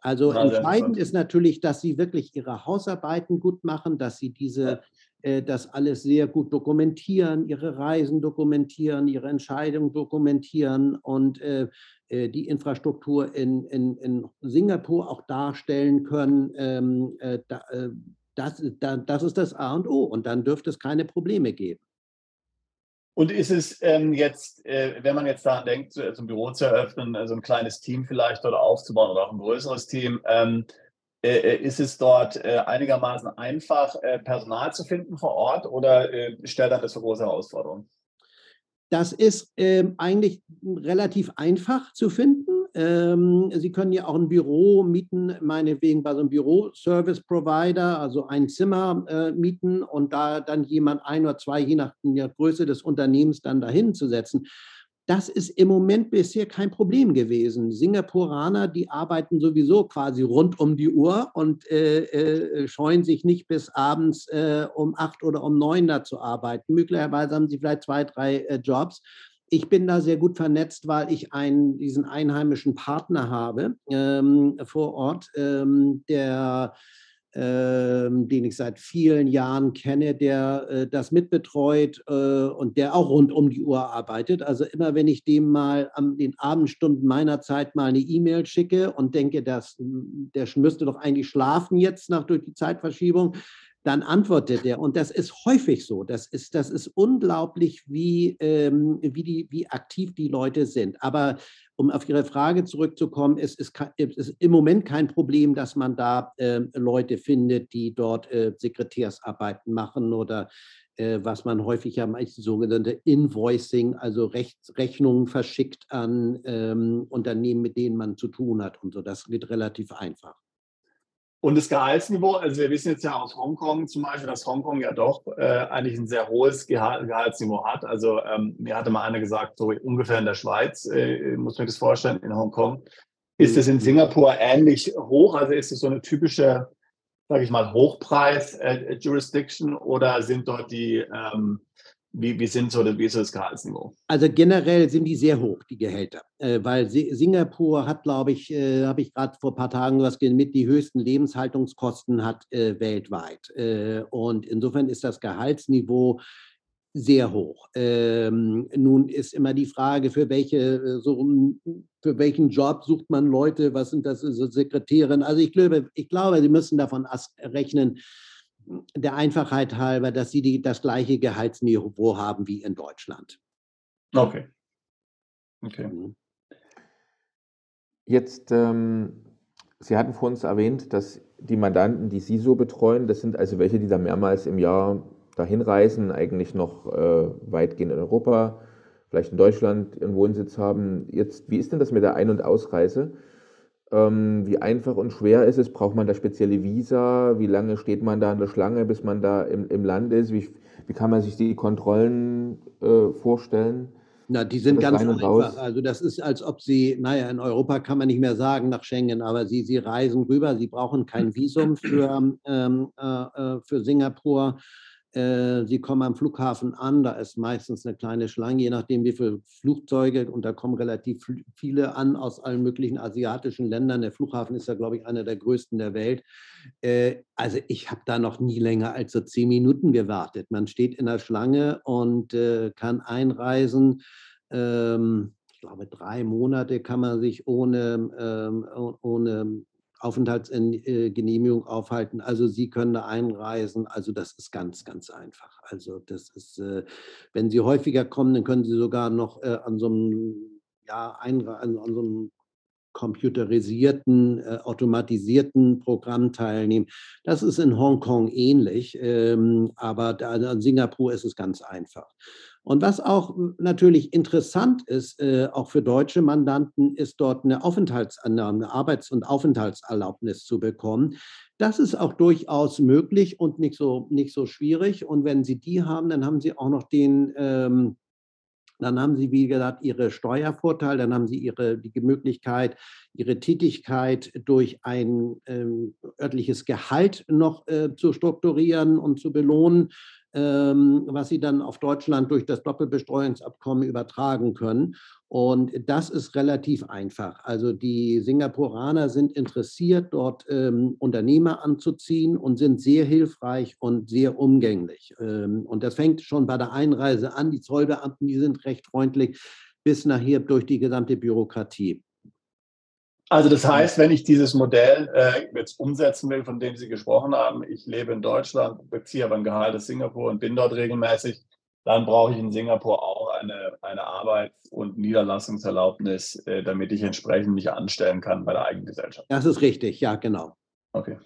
Also entscheidend ist natürlich, dass sie wirklich ihre Hausarbeiten gut machen, dass sie diese, äh, das alles sehr gut dokumentieren, ihre Reisen dokumentieren, ihre Entscheidungen dokumentieren und äh, äh die Infrastruktur in, in, in Singapur auch darstellen können. Ähm, äh, äh, das, da, das ist das A und O und dann dürfte es keine Probleme geben. Und ist es ähm, jetzt, äh, wenn man jetzt daran denkt, so, so, ein Büro zu eröffnen, also ein kleines Team vielleicht dort aufzubauen oder auch ein größeres Team, ähm, äh, äh ist es dort äh, einigermaßen einfach, äh, Personal zu finden vor Ort oder äh, stellt das für große Herausforderungen? Das ist ähm, eigentlich relativ einfach zu finden. Ähm, Sie können ja auch ein Büro mieten, meinetwegen bei so einem Büro-Service-Provider, also ein Zimmer äh, mieten und da dann jemand ein oder zwei, je nach der Größe des Unternehmens, dann dahin zu setzen. Das ist im Moment bisher kein Problem gewesen. Singapuraner, die arbeiten sowieso quasi rund um die Uhr und äh, äh, scheuen sich nicht bis abends äh, um acht oder um neun da zu arbeiten. Möglicherweise haben sie vielleicht zwei, drei äh, Jobs ich bin da sehr gut vernetzt, weil ich einen, diesen einheimischen Partner habe ähm, vor Ort, ähm, der, den ich seit vielen Jahren kenne, der äh, das mitbetreut äh, und der auch rund um die Uhr arbeitet. Also immer wenn ich dem mal an den Abendstunden meiner Zeit mal eine E-Mail schicke und denke, dass, der müsste doch eigentlich schlafen jetzt nach durch die Zeitverschiebung, dann antwortet er. Und das ist häufig so. Das ist, das ist unglaublich, wie, ähm, wie, die, wie aktiv die Leute sind. Aber um auf Ihre Frage zurückzukommen, es ist, es ist im Moment kein Problem, dass man da äh, Leute findet, die dort äh, Sekretärsarbeiten machen oder äh, was man häufig ja meistens sogenannte Invoicing, also Rechts, Rechnungen verschickt an ähm, Unternehmen, mit denen man zu tun hat und so. Das geht relativ einfach. Und das Gehaltsniveau, also wir wissen jetzt ja aus Hongkong zum Beispiel, dass Hongkong ja doch äh, eigentlich ein sehr hohes Gehalt, Gehaltsniveau hat. Also ähm, mir hatte mal einer gesagt, so ungefähr in der Schweiz, äh, muss man das vorstellen, in Hongkong. Ist es in Singapur ähnlich hoch? Also ist es so eine typische, sage ich mal, Hochpreis-Jurisdiction äh, oder sind dort die ähm, wie, wie, sind so, wie ist das Gehaltsniveau? Also generell sind die sehr hoch, die Gehälter, äh, weil Singapur hat, glaube ich, äh, habe ich gerade vor ein paar Tagen was mit die höchsten Lebenshaltungskosten hat äh, weltweit. Äh, und insofern ist das Gehaltsniveau sehr hoch. Ähm, nun ist immer die Frage, für welche äh, so für welchen Job sucht man Leute? Was sind das so Sekretärinnen? Also ich glaube, ich glaube, Sie müssen davon rechnen, der Einfachheit halber, dass sie die, das gleiche Gehaltsniveau haben wie in Deutschland. Okay. Okay. Mhm. Jetzt, ähm, Sie hatten vor uns erwähnt, dass die Mandanten, die Sie so betreuen, das sind also welche, die da mehrmals im Jahr dahin reisen, eigentlich noch äh, weitgehend in Europa, vielleicht in Deutschland ihren Wohnsitz haben. Jetzt, wie ist denn das mit der Ein- und Ausreise? Ähm, wie einfach und schwer ist es? Braucht man da spezielle Visa? Wie lange steht man da in der Schlange, bis man da im, im Land ist? Wie, wie kann man sich die Kontrollen äh, vorstellen? Na, die sind ganz einfach. Also das ist, als ob sie, naja, in Europa kann man nicht mehr sagen nach Schengen, aber sie, sie reisen rüber, sie brauchen kein Visum für, ähm, äh, äh für Singapur. Äh, sie kommen am Flughafen an, da ist meistens eine kleine Schlange, je nachdem wie viele Flugzeuge, und da kommen relativ viele an aus allen möglichen asiatischen Ländern. Der Flughafen ist ja, glaube ich, einer der größten der Welt. Äh, also ich habe da noch nie länger als so zehn Minuten gewartet. Man steht in der Schlange und äh, kann einreisen. Ähm, ich glaube, drei Monate kann man sich ohne, ähm, ohne Aufenthaltsgenehmigung aufhalten. Also Sie können da einreisen. Also das ist ganz, ganz einfach. Also das ist, äh, wenn Sie häufiger kommen, dann können Sie sogar noch äh, an so einem, ja, an, an so einem computerisierten, äh, automatisierten Programm teilnehmen. Das ist in Hongkong ähnlich, ähm, aber da, in Singapur ist es ganz einfach. Und was auch natürlich interessant ist, äh, auch für deutsche Mandanten, ist dort eine Aufenthaltsannahme, eine Arbeits- und Aufenthaltserlaubnis zu bekommen. Das ist auch durchaus möglich und nicht so, nicht so schwierig. Und wenn Sie die haben, dann haben Sie auch noch den, ähm, dann haben Sie, wie gesagt, Ihre Steuervorteile, dann haben Sie Ihre, die Möglichkeit, Ihre Tätigkeit durch ein ähm, örtliches Gehalt noch äh, zu strukturieren und zu belohnen was sie dann auf Deutschland durch das Doppelbestreuungsabkommen übertragen können. Und das ist relativ einfach. Also die Singapuraner sind interessiert, dort ähm, Unternehmer anzuziehen und sind sehr hilfreich und sehr umgänglich. Ähm, und das fängt schon bei der Einreise an. Die Zollbeamten, die sind recht freundlich bis nachher durch die gesamte Bürokratie. Also das heißt, wenn ich dieses Modell äh, jetzt umsetzen will, von dem Sie gesprochen haben, ich lebe in Deutschland, beziehe aber ein Gehalt aus Singapur und bin dort regelmäßig, dann brauche ich in Singapur auch eine, eine Arbeits- und Niederlassungserlaubnis, äh, damit ich entsprechend mich anstellen kann bei der Eigengesellschaft. Das ist richtig, ja, genau. Okay.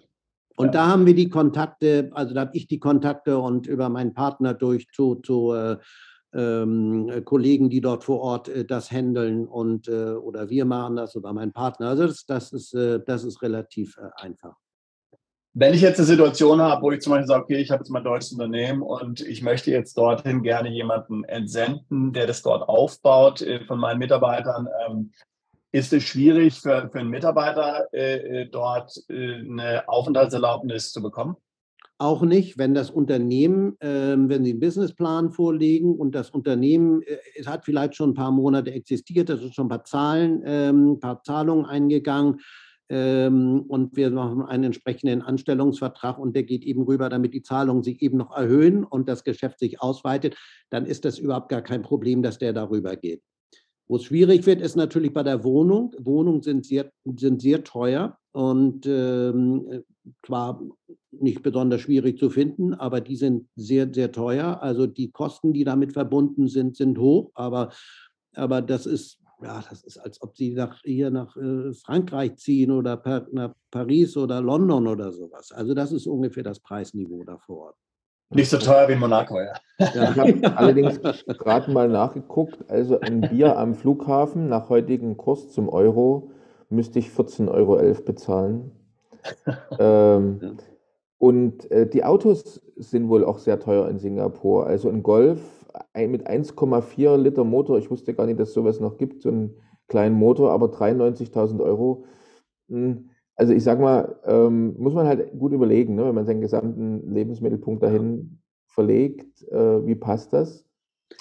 Und ja. da haben wir die Kontakte, also da habe ich die Kontakte und über meinen Partner durch zu, zu äh, ähm, äh, Kollegen, die dort vor Ort äh, das handeln und äh, oder wir machen das oder mein Partner. Also das, das, ist, äh, das ist relativ äh, einfach. Wenn ich jetzt eine Situation habe, wo ich zum Beispiel sage, okay, ich habe jetzt mein deutsches Unternehmen und ich möchte jetzt dorthin gerne jemanden entsenden, der das dort aufbaut äh, von meinen Mitarbeitern, ähm, ist es schwierig für, für einen Mitarbeiter dort eine Aufenthaltserlaubnis zu bekommen? Auch nicht, wenn das Unternehmen, ähm, wenn Sie einen Businessplan vorlegen und das Unternehmen, äh, es hat vielleicht schon ein paar Monate existiert, es sind schon ein paar Zahlen, ähm, ein paar Zahlungen eingegangen ähm, und wir machen einen entsprechenden Anstellungsvertrag und der geht eben rüber, damit die Zahlungen sich eben noch erhöhen und das Geschäft sich ausweitet, dann ist das überhaupt gar kein Problem, dass der darüber geht. Wo es schwierig wird, ist natürlich bei der Wohnung. Wohnungen sind sehr, sind sehr teuer und ähm, zwar nicht besonders schwierig zu finden, aber die sind sehr, sehr teuer. Also die Kosten, die damit verbunden sind, sind hoch, aber, aber das ist ja, das ist, als ob sie nach, hier nach äh, Frankreich ziehen oder per, nach Paris oder London oder sowas. Also das ist ungefähr das Preisniveau da vor Ort. Nicht so teuer wie in Monaco, ja. ja ich habe allerdings gerade mal nachgeguckt. Also ein Bier am Flughafen nach heutigem Kurs zum Euro müsste ich 14,11 Euro bezahlen. <laughs> ähm, ja. Und äh, die Autos sind wohl auch sehr teuer in Singapur. Also ein Golf mit 1,4 Liter Motor, ich wusste gar nicht, dass es sowas noch gibt, so einen kleinen Motor, aber 93.000 Euro. Hm, also ich sag mal, ähm, muss man halt gut überlegen, ne, wenn man seinen gesamten Lebensmittelpunkt dahin verlegt, äh, wie passt das?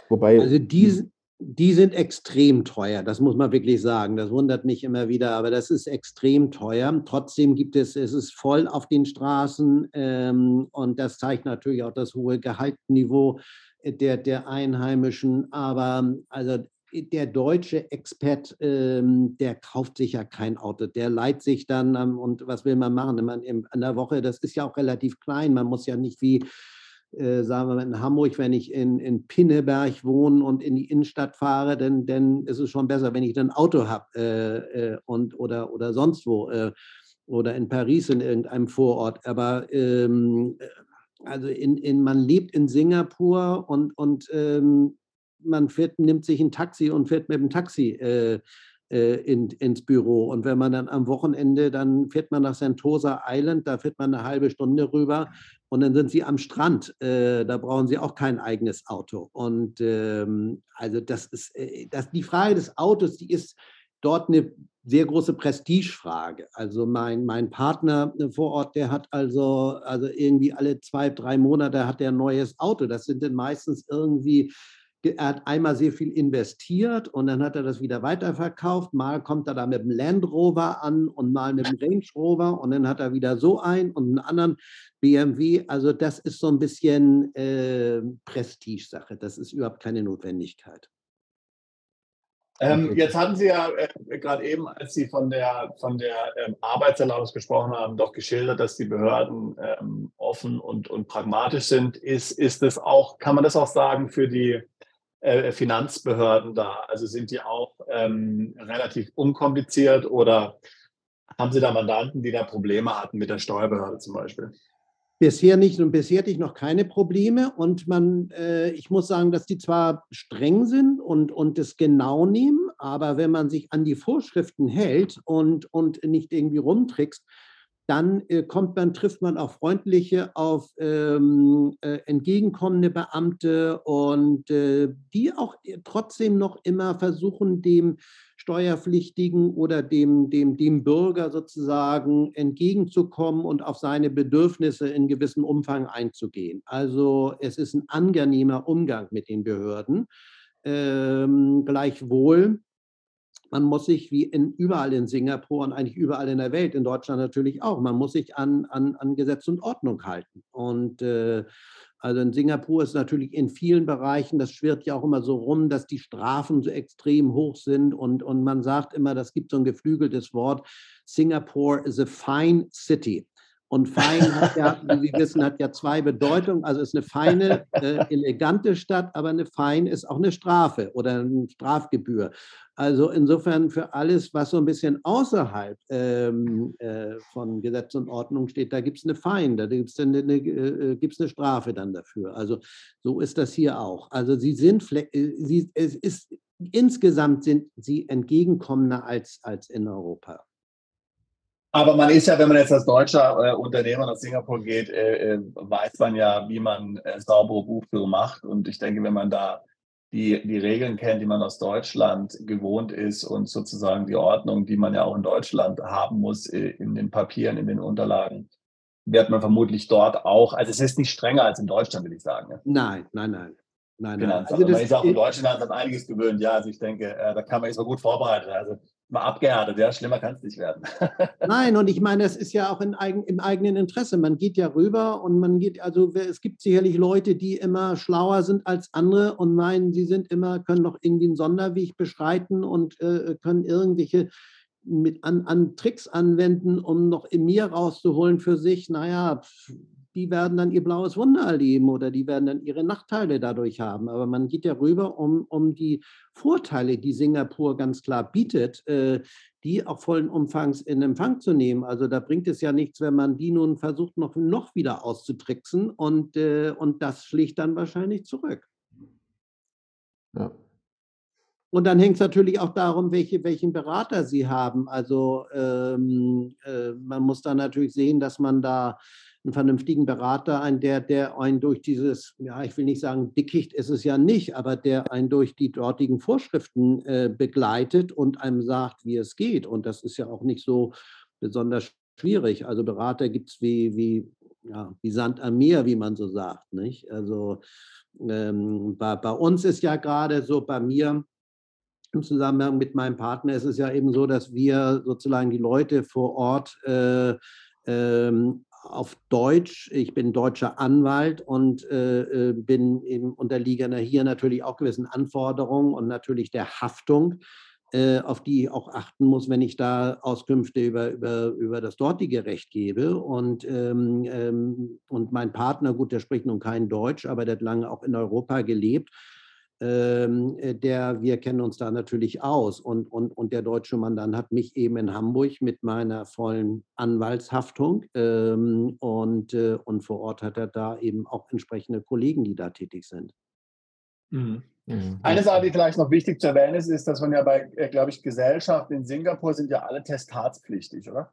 Wobei. Also die, die sind extrem teuer, das muss man wirklich sagen. Das wundert mich immer wieder, aber das ist extrem teuer. Trotzdem gibt es, es ist voll auf den Straßen ähm, und das zeigt natürlich auch das hohe Gehaltsniveau der, der Einheimischen. Aber also der deutsche Expert, ähm, der kauft sich ja kein Auto, der leiht sich dann ähm, und was will man machen? Man, in, in der Woche, das ist ja auch relativ klein, man muss ja nicht wie, äh, sagen wir mal, in Hamburg, wenn ich in, in Pinneberg wohne und in die Innenstadt fahre, dann, dann ist es schon besser, wenn ich ein Auto habe äh, äh, und, oder, oder sonst wo äh, oder in Paris in irgendeinem Vorort. Aber ähm, also in, in, man lebt in Singapur und, und ähm, man fährt, nimmt sich ein Taxi und fährt mit dem Taxi äh, äh, in, ins Büro. Und wenn man dann am Wochenende, dann fährt man nach Sentosa Island, da fährt man eine halbe Stunde rüber und dann sind sie am Strand. Äh, da brauchen sie auch kein eigenes Auto. Und ähm, also das ist, äh, das, die Frage des Autos, die ist dort eine sehr große Prestigefrage. Also mein, mein Partner vor Ort, der hat also, also irgendwie alle zwei, drei Monate hat er ein neues Auto. Das sind dann meistens irgendwie er hat einmal sehr viel investiert und dann hat er das wieder weiterverkauft. Mal kommt er da mit dem Land Rover an und mal mit dem Range Rover und dann hat er wieder so einen und einen anderen BMW. Also das ist so ein bisschen äh, Prestige-Sache. Das ist überhaupt keine Notwendigkeit. Ähm, jetzt hatten Sie ja äh, gerade eben, als Sie von der, von der ähm, Arbeitserlaubnis gesprochen haben, doch geschildert, dass die Behörden ähm, offen und, und pragmatisch sind. Ist, ist es auch, kann man das auch sagen für die äh, Finanzbehörden da? Also sind die auch ähm, relativ unkompliziert oder haben Sie da Mandanten, die da Probleme hatten mit der Steuerbehörde zum Beispiel? Bisher nicht und bisher hatte ich noch keine Probleme und man, äh, ich muss sagen, dass die zwar streng sind und, und es genau nehmen, aber wenn man sich an die Vorschriften hält und, und nicht irgendwie rumtrickst, dann äh, kommt man, trifft man auf freundliche, auf ähm, äh, entgegenkommende Beamte und äh, die auch äh, trotzdem noch immer versuchen, dem Steuerpflichtigen oder dem, dem, dem Bürger sozusagen entgegenzukommen und auf seine Bedürfnisse in gewissem Umfang einzugehen. Also es ist ein angenehmer Umgang mit den Behörden. Ähm, gleichwohl man muss sich wie in, überall in Singapur und eigentlich überall in der Welt, in Deutschland natürlich auch, man muss sich an, an, an Gesetz und Ordnung halten. Und äh, also in Singapur ist natürlich in vielen Bereichen, das schwirrt ja auch immer so rum, dass die Strafen so extrem hoch sind und, und man sagt immer, das gibt so ein geflügeltes Wort, Singapore is a fine city. Und fein hat ja, wie Sie wissen, hat ja zwei Bedeutungen. Also ist eine feine, äh, elegante Stadt, aber eine fein ist auch eine Strafe oder eine Strafgebühr. Also insofern für alles, was so ein bisschen außerhalb ähm, äh, von Gesetz und Ordnung steht, da gibt es eine Fein, da gibt es eine, eine, äh, eine Strafe dann dafür. Also so ist das hier auch. Also sie sind, äh, sie, es ist, insgesamt sind sie entgegenkommender als, als in Europa. Aber man ist ja, wenn man jetzt als deutscher äh, Unternehmer nach Singapur geht, äh, äh, weiß man ja, wie man äh, saubere Buchführung macht. Und ich denke, wenn man da die, die Regeln kennt, die man aus Deutschland gewohnt ist und sozusagen die Ordnung, die man ja auch in Deutschland haben muss, äh, in den Papieren, in den Unterlagen, wird man vermutlich dort auch, also es ist nicht strenger als in Deutschland, will ich sagen. Nein, nein, nein. Nein, nein. Also man ist auch in Deutschland an einiges gewöhnt. Ja, also ich denke, äh, da kann man sich so gut vorbereiten. Also mal abgehärtet, ja, schlimmer kann es nicht werden. <laughs> Nein, und ich meine, es ist ja auch in im eigenen Interesse. Man geht ja rüber und man geht, also es gibt sicherlich Leute, die immer schlauer sind als andere und meinen, sie sind immer, können noch irgendwie einen Sonderweg beschreiten und äh, können irgendwelche mit an, an Tricks anwenden, um noch in mir rauszuholen für sich. Naja, die werden dann ihr blaues Wunder erleben oder die werden dann ihre Nachteile dadurch haben. Aber man geht ja rüber, um, um die Vorteile, die Singapur ganz klar bietet, äh, die auch vollen Umfangs in Empfang zu nehmen. Also da bringt es ja nichts, wenn man die nun versucht, noch, noch wieder auszutricksen und, äh, und das schlägt dann wahrscheinlich zurück. Ja. Und dann hängt es natürlich auch darum, welche, welchen Berater Sie haben. Also ähm, äh, man muss da natürlich sehen, dass man da einen vernünftigen Berater ein, der, der einen durch dieses, ja, ich will nicht sagen, Dickicht ist es ja nicht, aber der einen durch die dortigen Vorschriften äh, begleitet und einem sagt, wie es geht. Und das ist ja auch nicht so besonders schwierig. Also Berater gibt es wie, wie, ja, wie Sand am Meer, wie man so sagt. Nicht? Also ähm, bei, bei uns ist ja gerade so, bei mir, im Zusammenhang mit meinem Partner ist es ja eben so, dass wir sozusagen die Leute vor Ort äh, ähm, auf Deutsch. Ich bin deutscher Anwalt und äh, äh bin im unterliege hier natürlich auch gewissen Anforderungen und natürlich der Haftung, äh, auf die ich auch achten muss, wenn ich da Auskünfte über, über, über das dortige Recht gebe. Und, ähm, ähm, und mein Partner, gut, der spricht nun kein Deutsch, aber der hat lange auch in Europa gelebt ähm, äh, der, wir kennen uns da natürlich aus. Und, und, und der deutsche Mandant hat mich eben in Hamburg mit meiner vollen Anwaltshaftung ähm, und, äh, und vor Ort hat er da eben auch entsprechende Kollegen, die da tätig sind. Mhm. Mhm. Eine Sache, die vielleicht noch wichtig zu erwähnen ist, ist, dass man ja bei, äh, glaube ich, Gesellschaften in Singapur sind ja alle testatspflichtig, oder?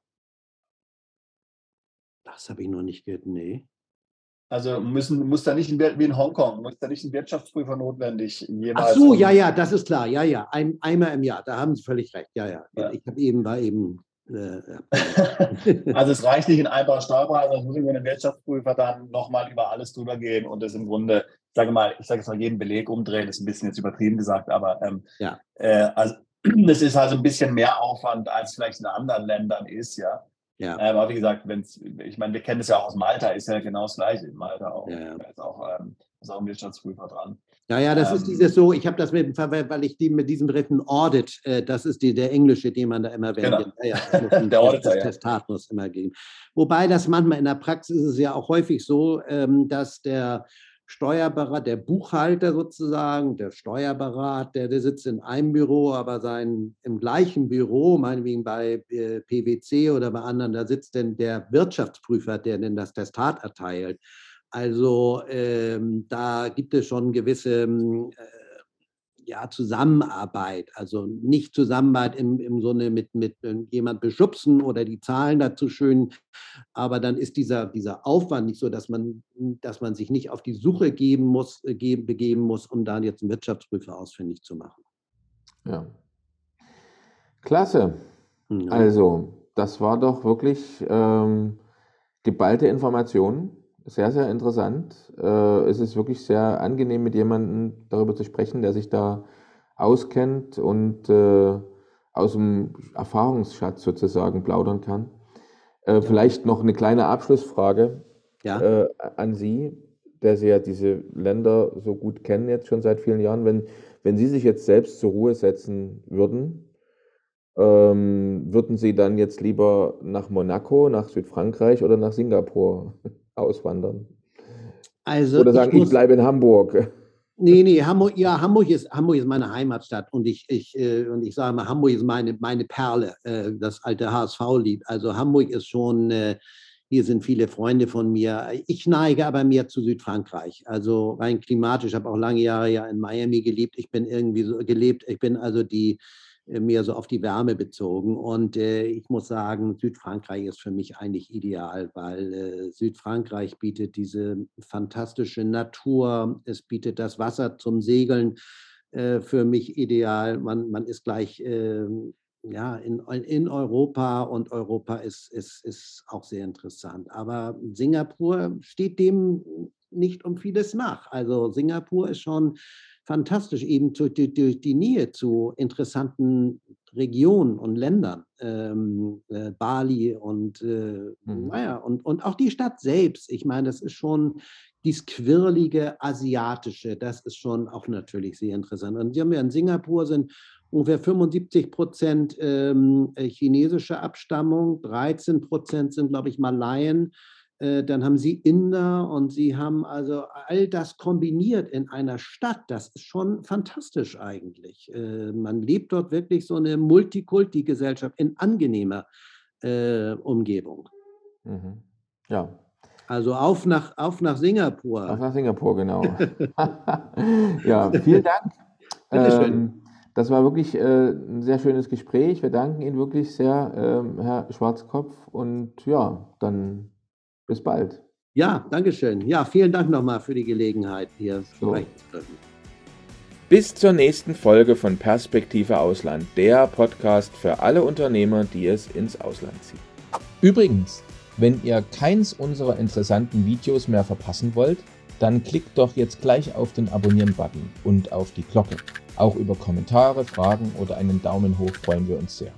Das habe ich noch nicht gehört, nee. Also müssen, muss da nicht in, wie in Hongkong, muss da nicht ein Wirtschaftsprüfer notwendig jemals. Ach so, ja, ja, das ist klar, ja, ja, ein, einmal im Jahr, da haben Sie völlig recht, ja, ja. ja. Ich habe eben, war eben äh, <laughs> also es reicht nicht in einfacher Steuerpreis, es muss irgendwie ein Wirtschaftsprüfer dann nochmal über alles drüber gehen und das im Grunde, ich sage mal, ich sage jetzt mal jeden Beleg umdrehen, das ist ein bisschen jetzt übertrieben gesagt, aber ähm, ja. äh, also <clears throat> das ist also ein bisschen mehr Aufwand, als vielleicht in anderen Ländern ist, ja. Ja. Äh, aber wie gesagt, wenn's, ich meine, wir kennen es ja auch aus Malta, ist ja genau das gleiche. In Malta auch, ja, ja. ist, auch ähm, ist auch ein Wirtschaftsprüfer dran. Ja, ja, das ähm, ist dieses so, ich habe das mit, weil ich die mit diesem Begriff Audit, äh, das ist die, der englische, den man da immer verwendet. Genau. Ja, ja, <laughs> der Auditor, das ja. Testat muss immer geben. Wobei das manchmal in der Praxis ist es ja auch häufig so, ähm, dass der Steuerberater, der Buchhalter sozusagen, der Steuerberater, der, sitzt in einem Büro, aber sein, im gleichen Büro, meinetwegen bei äh, PwC oder bei anderen, da sitzt denn der Wirtschaftsprüfer, der denn das Testat erteilt. Also ähm, da gibt es schon gewisse äh, ja, Zusammenarbeit, also nicht Zusammenarbeit im, im Sinne mit, mit jemand beschubsen oder die Zahlen dazu schön, aber dann ist dieser, dieser Aufwand nicht so, dass man, dass man sich nicht auf die Suche geben muss, äh, geben, begeben muss, um dann jetzt einen Wirtschaftsprüfer ausfindig zu machen. Ja. Klasse. Ja. Also, das war doch wirklich ähm, geballte Informationen sehr, sehr interessant. Äh, es ist wirklich sehr angenehm, mit jemandem darüber zu sprechen, der sich da auskennt und äh, aus dem Erfahrungsschatz sozusagen plaudern kann. Äh, vielleicht noch eine kleine Abschlussfrage ja. äh, an Sie, der Sie ja diese Länder so gut kennen jetzt schon seit vielen Jahren. Wenn, wenn Sie sich jetzt selbst zur Ruhe setzen würden, ähm, würden Sie dann jetzt lieber nach Monaco, nach Südfrankreich oder nach Singapur auswandern? Also Oder sagen, ich, muss, ich bleibe in Hamburg. Nee, nee, Hamburg, ja, Hamburg ist, Hamburg ist meine Heimatstadt und ich, ich, äh, und ich sage mal, Hamburg ist meine, meine Perle, äh, das alte HSV-Lied. Also Hamburg ist schon, äh, hier sind viele Freunde von mir. Ich neige aber mehr zu Südfrankreich. Also rein klimatisch, habe auch lange Jahre ja in Miami gelebt. Ich bin irgendwie so gelebt, ich bin also die, mehr so auf die Wärme bezogen. Und äh, ich muss sagen, Südfrankreich ist für mich eigentlich ideal, weil äh, Südfrankreich bietet diese fantastische Natur, es bietet das Wasser zum Segeln. Äh, für mich ideal. Man, man ist gleich ähm, ja, in, in Europa und Europa ist, ist, ist auch sehr interessant. Aber Singapur steht dem nicht um vieles nach. Also Singapur ist schon fantastisch, eben durch, durch die Nähe zu interessanten Regionen und Ländern, ähm, äh, Bali und, äh, mhm. naja, und, und auch die Stadt selbst. Ich meine, das ist schon dies quirlige Asiatische, das ist schon auch natürlich sehr interessant. Und Sie haben ja in Singapur sind ungefähr 75 Prozent ähm, chinesische Abstammung, 13 Prozent sind, glaube ich, Malaien. Äh, dann haben sie Inder und sie haben also all das kombiniert in einer Stadt. Das ist schon fantastisch eigentlich. Äh, man lebt dort wirklich so eine Multikulti-Gesellschaft in angenehmer äh, Umgebung. Mhm. Ja. Also auf nach, auf nach Singapur. Auf nach Singapur, genau. <laughs> <laughs> ja, vielen Dank. Ähm, das war wirklich äh, ein sehr schönes Gespräch. Wir danken Ihnen wirklich sehr, ähm, Herr Schwarzkopf. Und ja, dann bis bald. Ja, danke schön. Ja, vielen Dank nochmal für die Gelegenheit, hier so. sprechen zu dürfen. Bis zur nächsten Folge von Perspektive Ausland, der Podcast für alle Unternehmer, die es ins Ausland ziehen. Übrigens, wenn ihr keins unserer interessanten Videos mehr verpassen wollt, dann klickt doch jetzt gleich auf den Abonnieren-Button und auf die Glocke. Auch über Kommentare, Fragen oder einen Daumen hoch freuen wir uns sehr.